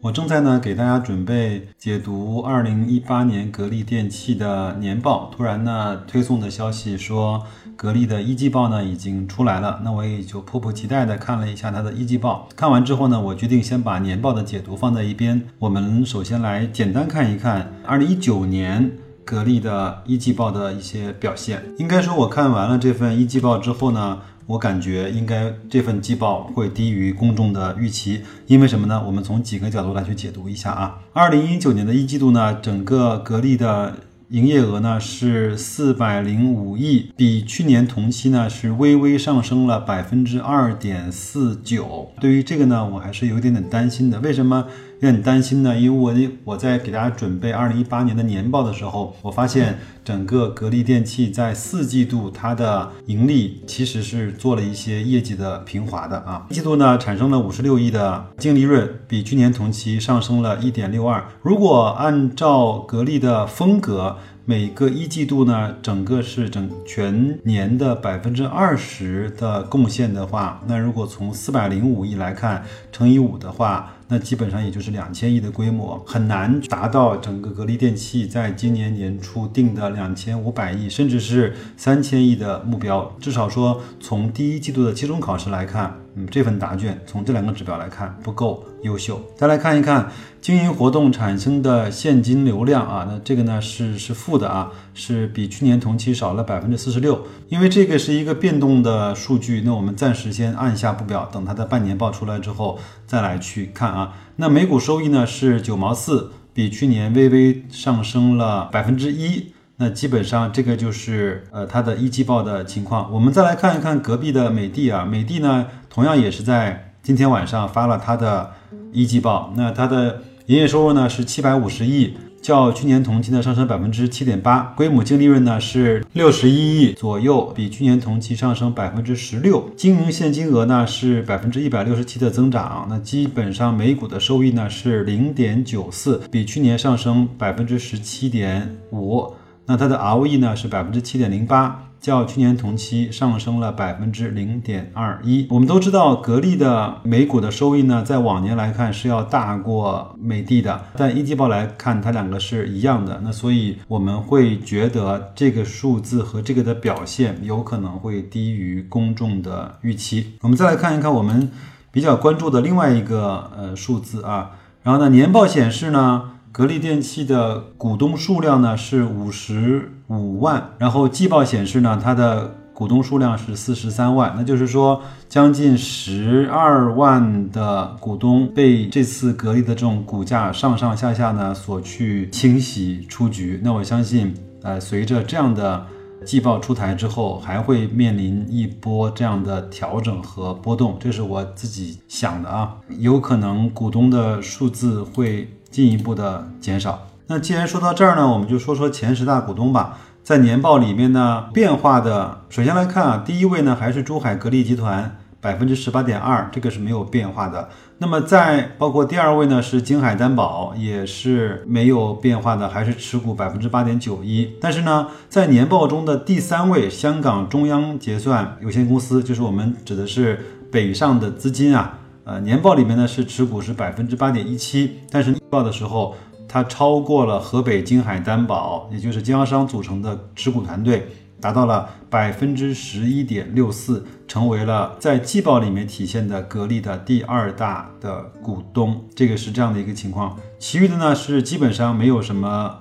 我正在呢给大家准备解读二零一八年格力电器的年报，突然呢推送的消息说格力的一季报呢已经出来了，那我也就迫不及待的看了一下它的一季报。看完之后呢，我决定先把年报的解读放在一边。我们首先来简单看一看二零一九年格力的一季报的一些表现。应该说，我看完了这份一季报之后呢。我感觉应该这份季报会低于公众的预期，因为什么呢？我们从几个角度来去解读一下啊。二零一九年的一季度呢，整个格力的营业额呢是四百零五亿，比去年同期呢是微微上升了百分之二点四九。对于这个呢，我还是有一点点担心的。为什么？有点担心呢，因为我我在给大家准备二零一八年的年报的时候，我发现整个格力电器在四季度它的盈利其实是做了一些业绩的平滑的啊。一季度呢产生了五十六亿的净利润，比去年同期上升了一点六二。如果按照格力的风格，每个一季度呢整个是整全年的百分之二十的贡献的话，那如果从四百零五亿来看，乘以五的话。那基本上也就是两千亿的规模，很难达到整个格力电器在今年年初定的两千五百亿，甚至是三千亿的目标。至少说，从第一季度的期中考试来看。嗯，这份答卷从这两个指标来看不够优秀。再来看一看经营活动产生的现金流量啊，那这个呢是是负的啊，是比去年同期少了百分之四十六。因为这个是一个变动的数据，那我们暂时先按下不表，等它的半年报出来之后再来去看啊。那每股收益呢是九毛四，比去年微微上升了百分之一。那基本上这个就是呃它的一季报的情况。我们再来看一看隔壁的美的啊，美的呢同样也是在今天晚上发了它的一季报。那它的营业收入呢是七百五十亿，较去年同期呢上升百分之七点八，规模净利润呢是六十一亿左右，比去年同期上升百分之十六。经营现金额呢是百分之一百六十七的增长。那基本上每股的收益呢是零点九四，比去年上升百分之十七点五。那它的 ROE 呢是百分之七点零八，较去年同期上升了百分之零点二一。我们都知道，格力的每股的收益呢，在往年来看是要大过美的的，但一季报来看，它两个是一样的。那所以我们会觉得这个数字和这个的表现有可能会低于公众的预期。我们再来看一看我们比较关注的另外一个呃数字啊，然后呢，年报显示呢。格力电器的股东数量呢是五十五万，然后季报显示呢，它的股东数量是四十三万，那就是说将近十二万的股东被这次格力的这种股价上上下下呢所去清洗出局。那我相信，呃，随着这样的季报出台之后，还会面临一波这样的调整和波动，这是我自己想的啊，有可能股东的数字会。进一步的减少。那既然说到这儿呢，我们就说说前十大股东吧。在年报里面呢，变化的，首先来看啊，第一位呢还是珠海格力集团，百分之十八点二，这个是没有变化的。那么在包括第二位呢是京海担保，也是没有变化的，还是持股百分之八点九一。但是呢，在年报中的第三位香港中央结算有限公司，就是我们指的是北上的资金啊。呃，年报里面呢是持股是百分之八点一七，但是年报的时候它超过了河北金海担保，也就是经销商组成的持股团队，达到了百分之十一点六四，成为了在季报里面体现的格力的第二大的股东。这个是这样的一个情况，其余的呢是基本上没有什么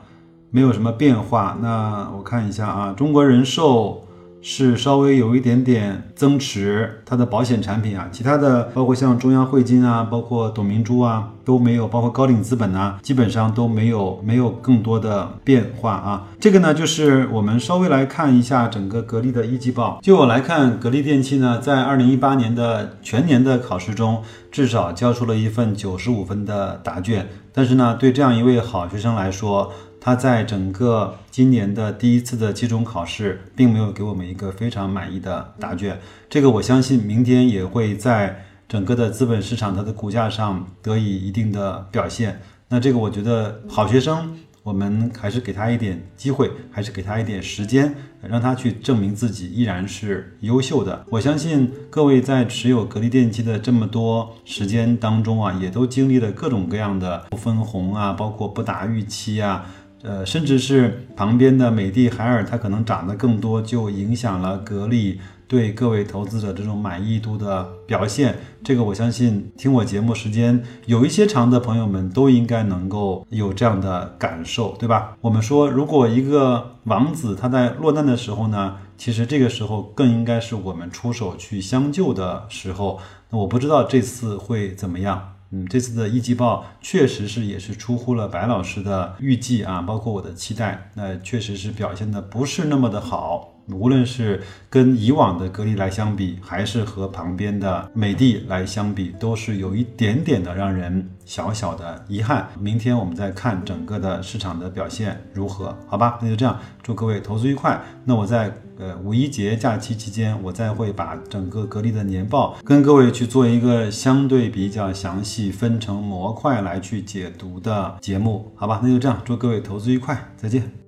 没有什么变化。那我看一下啊，中国人寿。是稍微有一点点增持，它的保险产品啊，其他的包括像中央汇金啊，包括董明珠啊都没有，包括高瓴资本啊，基本上都没有没有更多的变化啊。这个呢，就是我们稍微来看一下整个格力的一季报。就我来看，格力电器呢，在二零一八年的全年的考试中，至少交出了一份九十五分的答卷。但是呢，对这样一位好学生来说，他在整个今年的第一次的期中考试，并没有给我们一个非常满意的答卷。这个我相信明天也会在整个的资本市场它的股价上得以一定的表现。那这个我觉得好学生。我们还是给他一点机会，还是给他一点时间，让他去证明自己依然是优秀的。我相信各位在持有格力电器的这么多时间当中啊，也都经历了各种各样的不分红啊，包括不达预期啊，呃，甚至是旁边的美的海尔，它可能涨得更多，就影响了格力。对各位投资者这种满意度的表现，这个我相信听我节目时间有一些长的朋友们都应该能够有这样的感受，对吧？我们说，如果一个王子他在落难的时候呢，其实这个时候更应该是我们出手去相救的时候。那我不知道这次会怎么样。嗯，这次的一季报确实是也是出乎了白老师的预计啊，包括我的期待，那确实是表现的不是那么的好。无论是跟以往的格力来相比，还是和旁边的美的来相比，都是有一点点的让人小小的遗憾。明天我们再看整个的市场的表现如何，好吧？那就这样，祝各位投资愉快。那我在呃五一节假期期间，我再会把整个格力的年报跟各位去做一个相对比较详细、分成模块来去解读的节目，好吧？那就这样，祝各位投资愉快，再见。